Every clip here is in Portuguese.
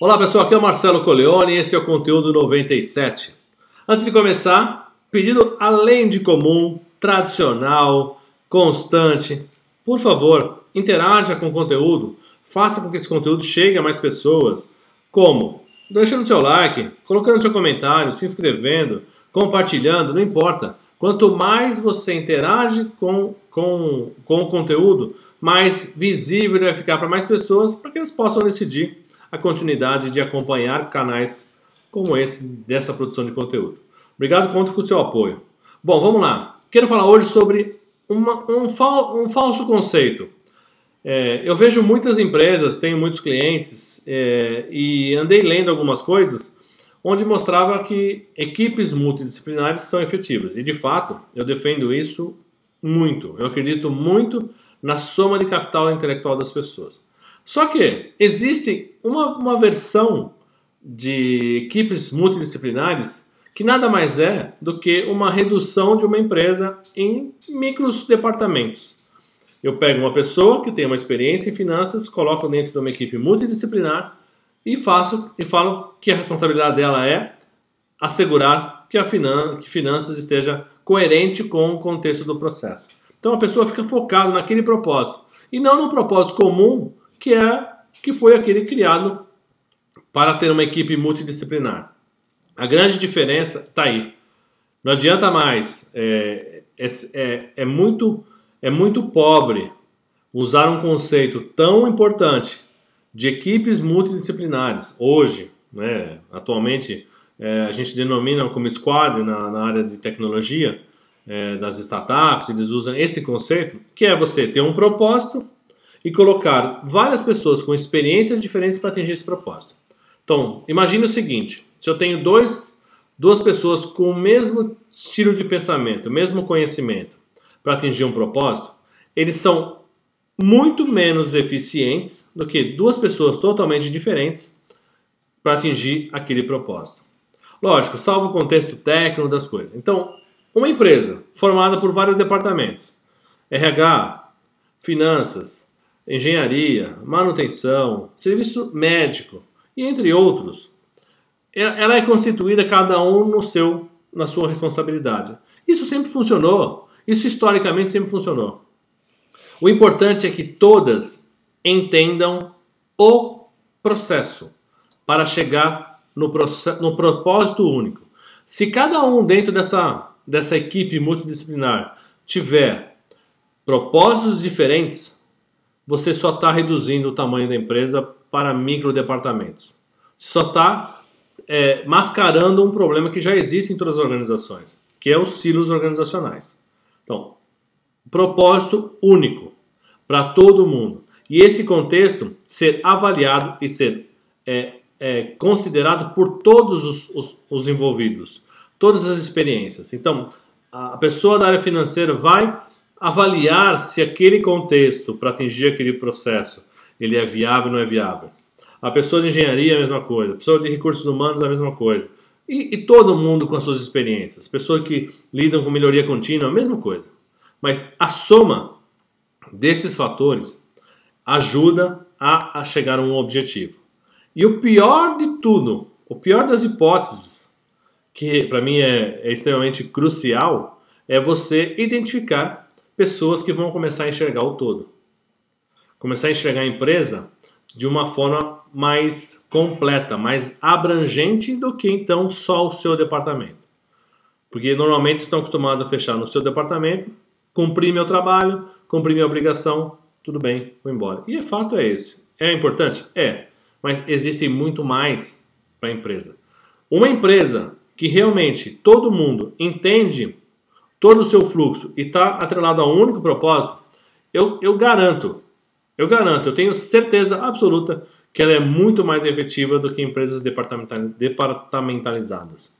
Olá pessoal, aqui é o Marcelo Coleone e esse é o conteúdo 97. Antes de começar, pedido além de comum, tradicional, constante, por favor, interaja com o conteúdo, faça com que esse conteúdo chegue a mais pessoas. Como? Deixando seu like, colocando seu comentário, se inscrevendo, compartilhando, não importa. Quanto mais você interage com, com, com o conteúdo, mais visível ele vai ficar para mais pessoas, para que eles possam decidir a continuidade de acompanhar canais como esse dessa produção de conteúdo. Obrigado, conto com o seu apoio. Bom, vamos lá. Quero falar hoje sobre uma, um, fal, um falso conceito. É, eu vejo muitas empresas, tenho muitos clientes é, e andei lendo algumas coisas onde mostrava que equipes multidisciplinares são efetivas. E de fato, eu defendo isso muito. Eu acredito muito na soma de capital intelectual das pessoas. Só que existe uma, uma versão de equipes multidisciplinares que nada mais é do que uma redução de uma empresa em micros departamentos. Eu pego uma pessoa que tem uma experiência em finanças, coloco dentro de uma equipe multidisciplinar e faço e falo que a responsabilidade dela é assegurar que a finan que finanças esteja coerente com o contexto do processo. Então a pessoa fica focada naquele propósito e não no propósito comum que é que foi aquele criado para ter uma equipe multidisciplinar. A grande diferença está aí. Não adianta mais. É, é, é, é, muito, é muito pobre usar um conceito tão importante de equipes multidisciplinares. Hoje, né, atualmente, é, a gente denomina como squad na, na área de tecnologia é, das startups, eles usam esse conceito, que é você ter um propósito e colocar várias pessoas com experiências diferentes para atingir esse propósito. Então, imagine o seguinte: se eu tenho dois, duas pessoas com o mesmo estilo de pensamento, o mesmo conhecimento para atingir um propósito, eles são muito menos eficientes do que duas pessoas totalmente diferentes para atingir aquele propósito. Lógico, salvo o contexto técnico das coisas. Então, uma empresa formada por vários departamentos, RH, finanças, engenharia, manutenção, serviço médico e entre outros. Ela é constituída cada um no seu na sua responsabilidade. Isso sempre funcionou. Isso historicamente sempre funcionou. O importante é que todas entendam o processo para chegar no, no propósito único. Se cada um dentro dessa, dessa equipe multidisciplinar tiver propósitos diferentes, você só está reduzindo o tamanho da empresa para micro departamentos. Só está é, mascarando um problema que já existe em todas as organizações, que é os silos organizacionais. Então, propósito único para todo mundo. E esse contexto ser avaliado e ser é, é, considerado por todos os, os, os envolvidos, todas as experiências. Então, a pessoa da área financeira vai avaliar se aquele contexto para atingir aquele processo ele é viável ou não é viável. A pessoa de engenharia a mesma coisa, a pessoa de recursos humanos a mesma coisa. E, e todo mundo com as suas experiências. Pessoas que lidam com melhoria contínua a mesma coisa. Mas a soma desses fatores ajuda a, a chegar a um objetivo. E o pior de tudo, o pior das hipóteses, que para mim é, é extremamente crucial, é você identificar pessoas que vão começar a enxergar o todo. Começar a enxergar a empresa de uma forma mais completa, mais abrangente do que então só o seu departamento. Porque normalmente estão acostumados a fechar no seu departamento, cumprir meu trabalho, cumprir minha obrigação, tudo bem, vou embora. E o fato é esse. É importante? É. Mas existe muito mais para a empresa. Uma empresa que realmente todo mundo entende todo o seu fluxo e está atrelado a um único propósito, eu, eu garanto, eu garanto, eu tenho certeza absoluta que ela é muito mais efetiva do que empresas departamentalizadas.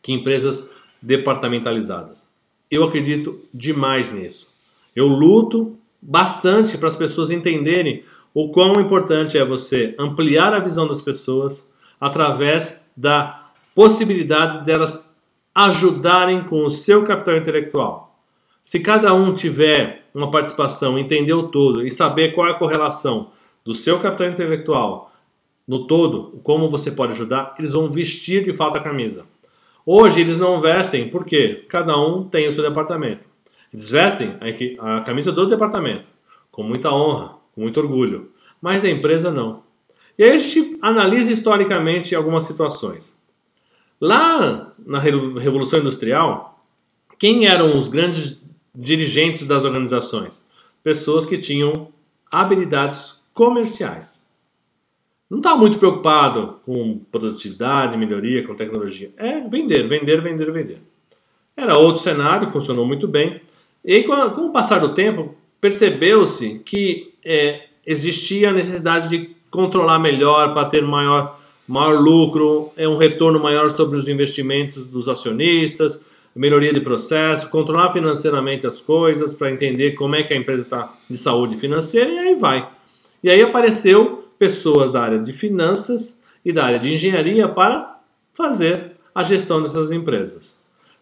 Que empresas departamentalizadas. Eu acredito demais nisso. Eu luto bastante para as pessoas entenderem o quão importante é você ampliar a visão das pessoas através da possibilidade delas ajudarem com o seu capital intelectual. Se cada um tiver uma participação, entender o todo e saber qual é a correlação do seu capital intelectual no todo, como você pode ajudar, eles vão vestir de fato a camisa. Hoje eles não vestem porque cada um tem o seu departamento. Eles vestem a camisa do departamento com muita honra, com muito orgulho, mas da empresa não. E aí a gente analisa historicamente algumas situações. Lá na Revolução Industrial, quem eram os grandes dirigentes das organizações? Pessoas que tinham habilidades comerciais. Não estava muito preocupado com produtividade, melhoria, com tecnologia. É vender, vender, vender, vender. Era outro cenário, funcionou muito bem. E aí, com, o passar do tempo, percebeu-se que é, existia a necessidade de controlar melhor para ter maior, maior lucro, é um retorno maior sobre os investimentos dos acionistas, melhoria de processo, controlar financeiramente as coisas para entender como é que a empresa está de saúde financeira e aí vai. E aí apareceu pessoas da área de finanças e da área de engenharia para fazer a gestão dessas empresas.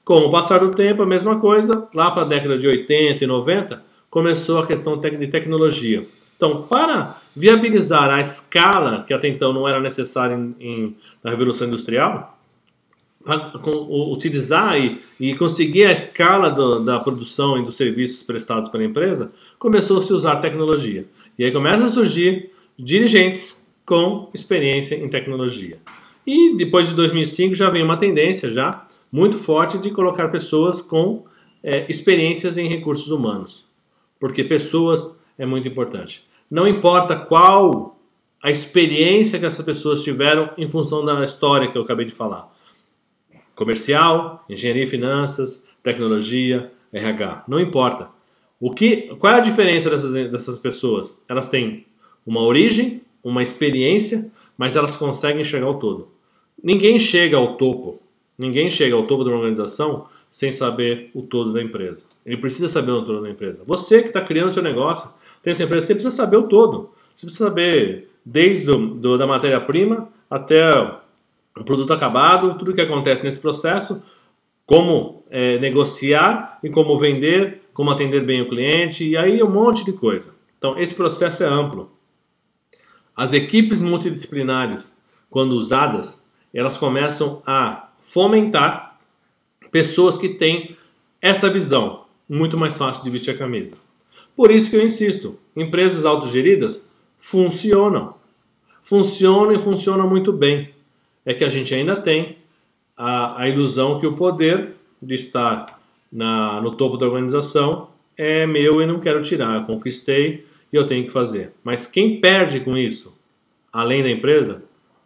Com o passar do tempo, a mesma coisa, lá para a década de 80 e 90, começou a questão de tecnologia. Então, para viabilizar a escala que até então não era necessária em, em, na Revolução Industrial, utilizar e, e, conseguir a escala do, da produção e dos serviços prestados pela empresa, começou a usar tecnologia. E aí começam a surgir dirigentes com experiência em tecnologia. E depois de 2005 já vem uma tendência já muito forte de colocar pessoas com é, experiências em recursos humanos, porque pessoas é muito importante. Não importa qual a experiência que essas pessoas tiveram em função da história que eu acabei de falar. Comercial, engenharia e finanças, tecnologia, RH, não importa. O que, qual é a diferença dessas, dessas pessoas? Elas têm uma origem, uma experiência, mas elas conseguem chegar ao todo. Ninguém chega ao topo, ninguém chega ao topo de uma organização sem saber o todo da empresa. Ele precisa saber o todo da empresa. Você que está criando seu negócio, tem essa empresa, você precisa saber o todo. Você precisa saber desde do, do da matéria-prima até o produto acabado, tudo que acontece nesse processo, como é, negociar e como vender, como atender bem o cliente, e aí um monte de coisa. Então, esse processo é amplo. As equipes multidisciplinares, quando usadas, elas começam a fomentar pessoas que têm essa visão. Muito mais fácil de vestir a camisa. Por isso que eu insisto, empresas autogeridas funcionam. Funcionam e funcionam muito bem. É que a gente ainda tem a, a ilusão que o poder de estar na, no topo da organização é meu e não quero tirar. Eu conquistei, e eu tenho que fazer. Mas quem perde com isso, além da empresa,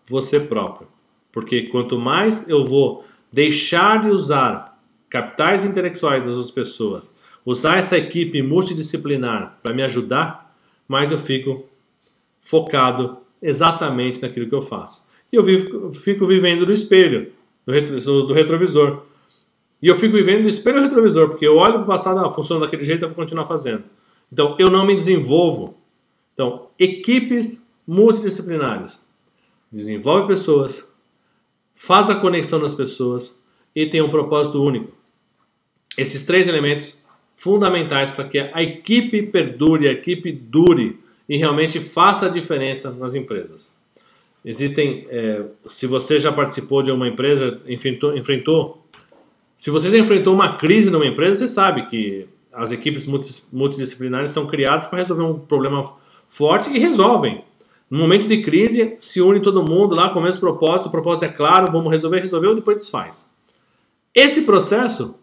você próprio. Porque quanto mais eu vou deixar de usar capitais intelectuais das outras pessoas, usar essa equipe multidisciplinar para me ajudar, mais eu fico focado exatamente naquilo que eu faço. E eu vivo, fico vivendo do espelho, do, retro, do retrovisor. E eu fico vivendo do espelho retrovisor, porque eu olho para o passado, ah, funciona daquele jeito, eu vou continuar fazendo. Então, eu não me desenvolvo. Então, equipes multidisciplinares. Desenvolve pessoas, faz a conexão das pessoas e tem um propósito único. Esses três elementos fundamentais para que a equipe perdure, a equipe dure e realmente faça a diferença nas empresas. Existem, é, se você já participou de uma empresa, enfrentou, enfrentou, se você já enfrentou uma crise numa empresa, você sabe que as equipes multidisciplinares são criadas para resolver um problema forte e resolvem. No momento de crise, se une todo mundo lá com o mesmo propósito, o propósito é claro, vamos resolver, resolveu, depois desfaz. Esse processo,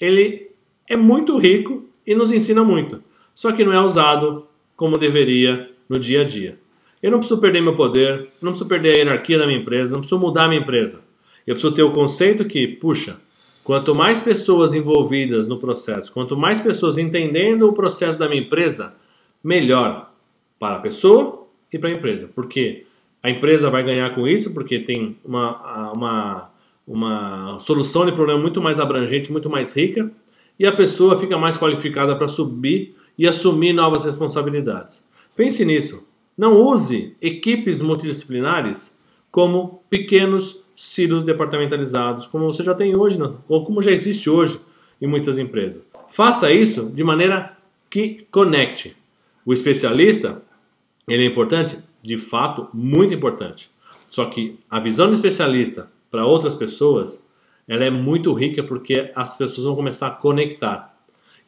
ele é muito rico e nos ensina muito, só que não é usado como deveria no dia a dia. Eu não preciso perder meu poder, não preciso perder a hierarquia da minha empresa, não preciso mudar a minha empresa. Eu preciso ter o conceito que, puxa, Quanto mais pessoas envolvidas no processo, quanto mais pessoas entendendo o processo da minha empresa, melhor para a pessoa e para a empresa. Porque a empresa vai ganhar com isso, porque tem uma, uma, uma solução de problema muito mais abrangente, muito mais rica, e a pessoa fica mais qualificada para subir e assumir novas responsabilidades. Pense nisso. Não use equipes multidisciplinares como pequenos silos departamentalizados, como você já tem hoje, ou como já existe hoje em muitas empresas. Faça isso de maneira que conecte. O especialista, ele é importante? De fato, muito importante. Só que a visão de especialista para outras pessoas, ela é muito rica porque as pessoas vão começar a conectar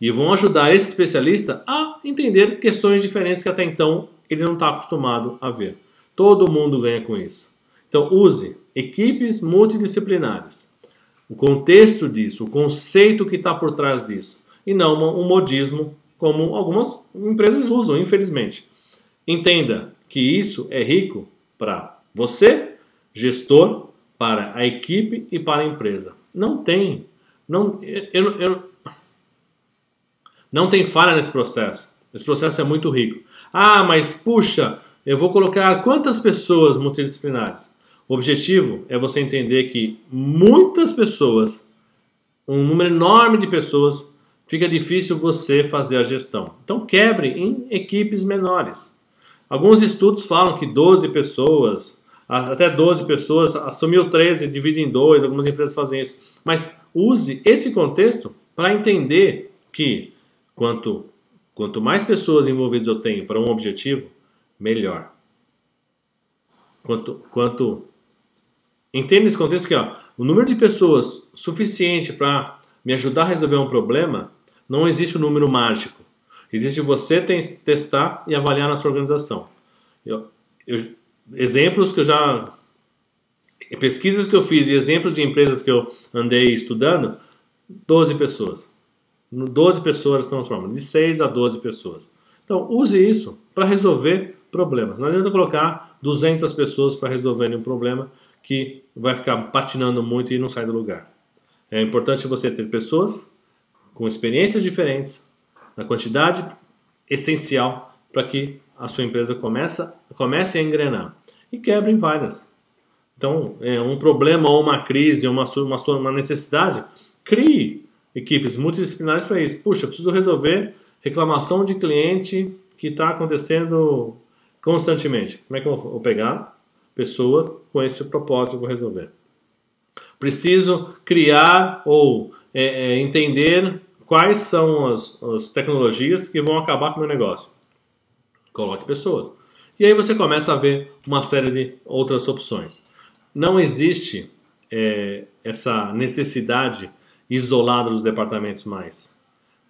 e vão ajudar esse especialista a entender questões diferentes que até então ele não está acostumado a ver. Todo mundo ganha com isso. Então use equipes multidisciplinares. O contexto disso, o conceito que está por trás disso, e não um modismo como algumas empresas usam, infelizmente. Entenda que isso é rico para você, gestor, para a equipe e para a empresa. Não tem, não, eu, eu, não tem falha nesse processo. Esse processo é muito rico. Ah, mas puxa, eu vou colocar quantas pessoas multidisciplinares? O objetivo é você entender que muitas pessoas, um número enorme de pessoas, fica difícil você fazer a gestão. Então quebre em equipes menores. Alguns estudos falam que 12 pessoas, até 12 pessoas, assumiu 13, divide em dois, algumas empresas fazem isso. Mas use esse contexto para entender que quanto, quanto mais pessoas envolvidas eu tenho para um objetivo, melhor. Quanto, quanto Entenda esse contexto que ó, o número de pessoas suficiente para me ajudar a resolver um problema não existe um número mágico. Existe você testar e avaliar na sua organização. Eu, eu, exemplos que eu já. Pesquisas que eu fiz e exemplos de empresas que eu andei estudando, 12 pessoas. 12 pessoas transformam, de 6 a 12 pessoas. Então, use isso para resolver problemas. Não adianta colocar 200 pessoas para resolverem um problema que vai ficar patinando muito e não sai do lugar. É importante você ter pessoas com experiências diferentes, na quantidade essencial para que a sua empresa comece, comece a engrenar e quebre em várias. Então, é um problema ou uma crise, uma, uma, uma necessidade, crie equipes multidisciplinares para isso. Puxa, eu preciso resolver reclamação de cliente que está acontecendo constantemente. Como é que eu vou pegar pessoas com esse propósito e vou resolver? Preciso criar ou é, é, entender quais são as, as tecnologias que vão acabar com o meu negócio. Coloque pessoas. E aí você começa a ver uma série de outras opções. Não existe é, essa necessidade isolada dos departamentos mais.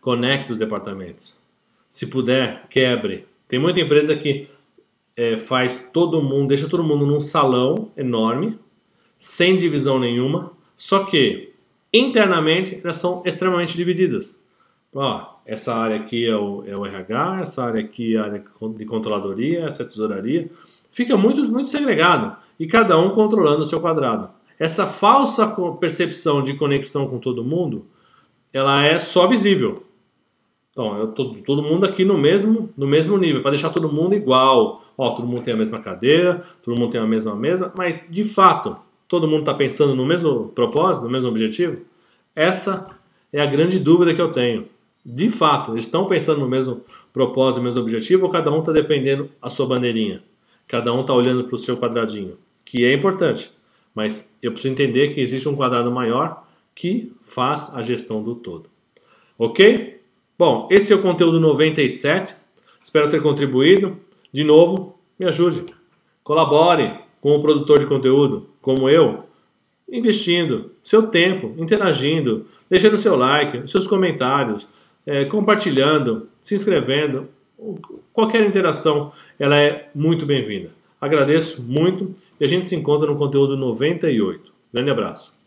Conecte os departamentos. Se puder, quebre. Tem muita empresa que é, faz todo mundo, deixa todo mundo num salão enorme, sem divisão nenhuma, só que internamente elas são extremamente divididas. Ó, essa área aqui é o, é o RH, essa área aqui é a área de controladoria, essa é a tesouraria. Fica muito, muito segregado e cada um controlando o seu quadrado. Essa falsa percepção de conexão com todo mundo, ela é só visível. Então, tô, todo mundo aqui no mesmo, no mesmo nível, para deixar todo mundo igual. Ó, todo mundo tem a mesma cadeira, todo mundo tem a mesma mesa, mas de fato, todo mundo está pensando no mesmo propósito, no mesmo objetivo? Essa é a grande dúvida que eu tenho. De fato, estão pensando no mesmo propósito, no mesmo objetivo, ou cada um está defendendo a sua bandeirinha? Cada um está olhando para o seu quadradinho, que é importante, mas eu preciso entender que existe um quadrado maior que faz a gestão do todo. Ok? Bom, esse é o conteúdo 97. Espero ter contribuído. De novo, me ajude. Colabore com o produtor de conteúdo, como eu, investindo seu tempo, interagindo, deixando seu like, seus comentários, é, compartilhando, se inscrevendo. Qualquer interação ela é muito bem-vinda. Agradeço muito e a gente se encontra no conteúdo 98. Grande abraço.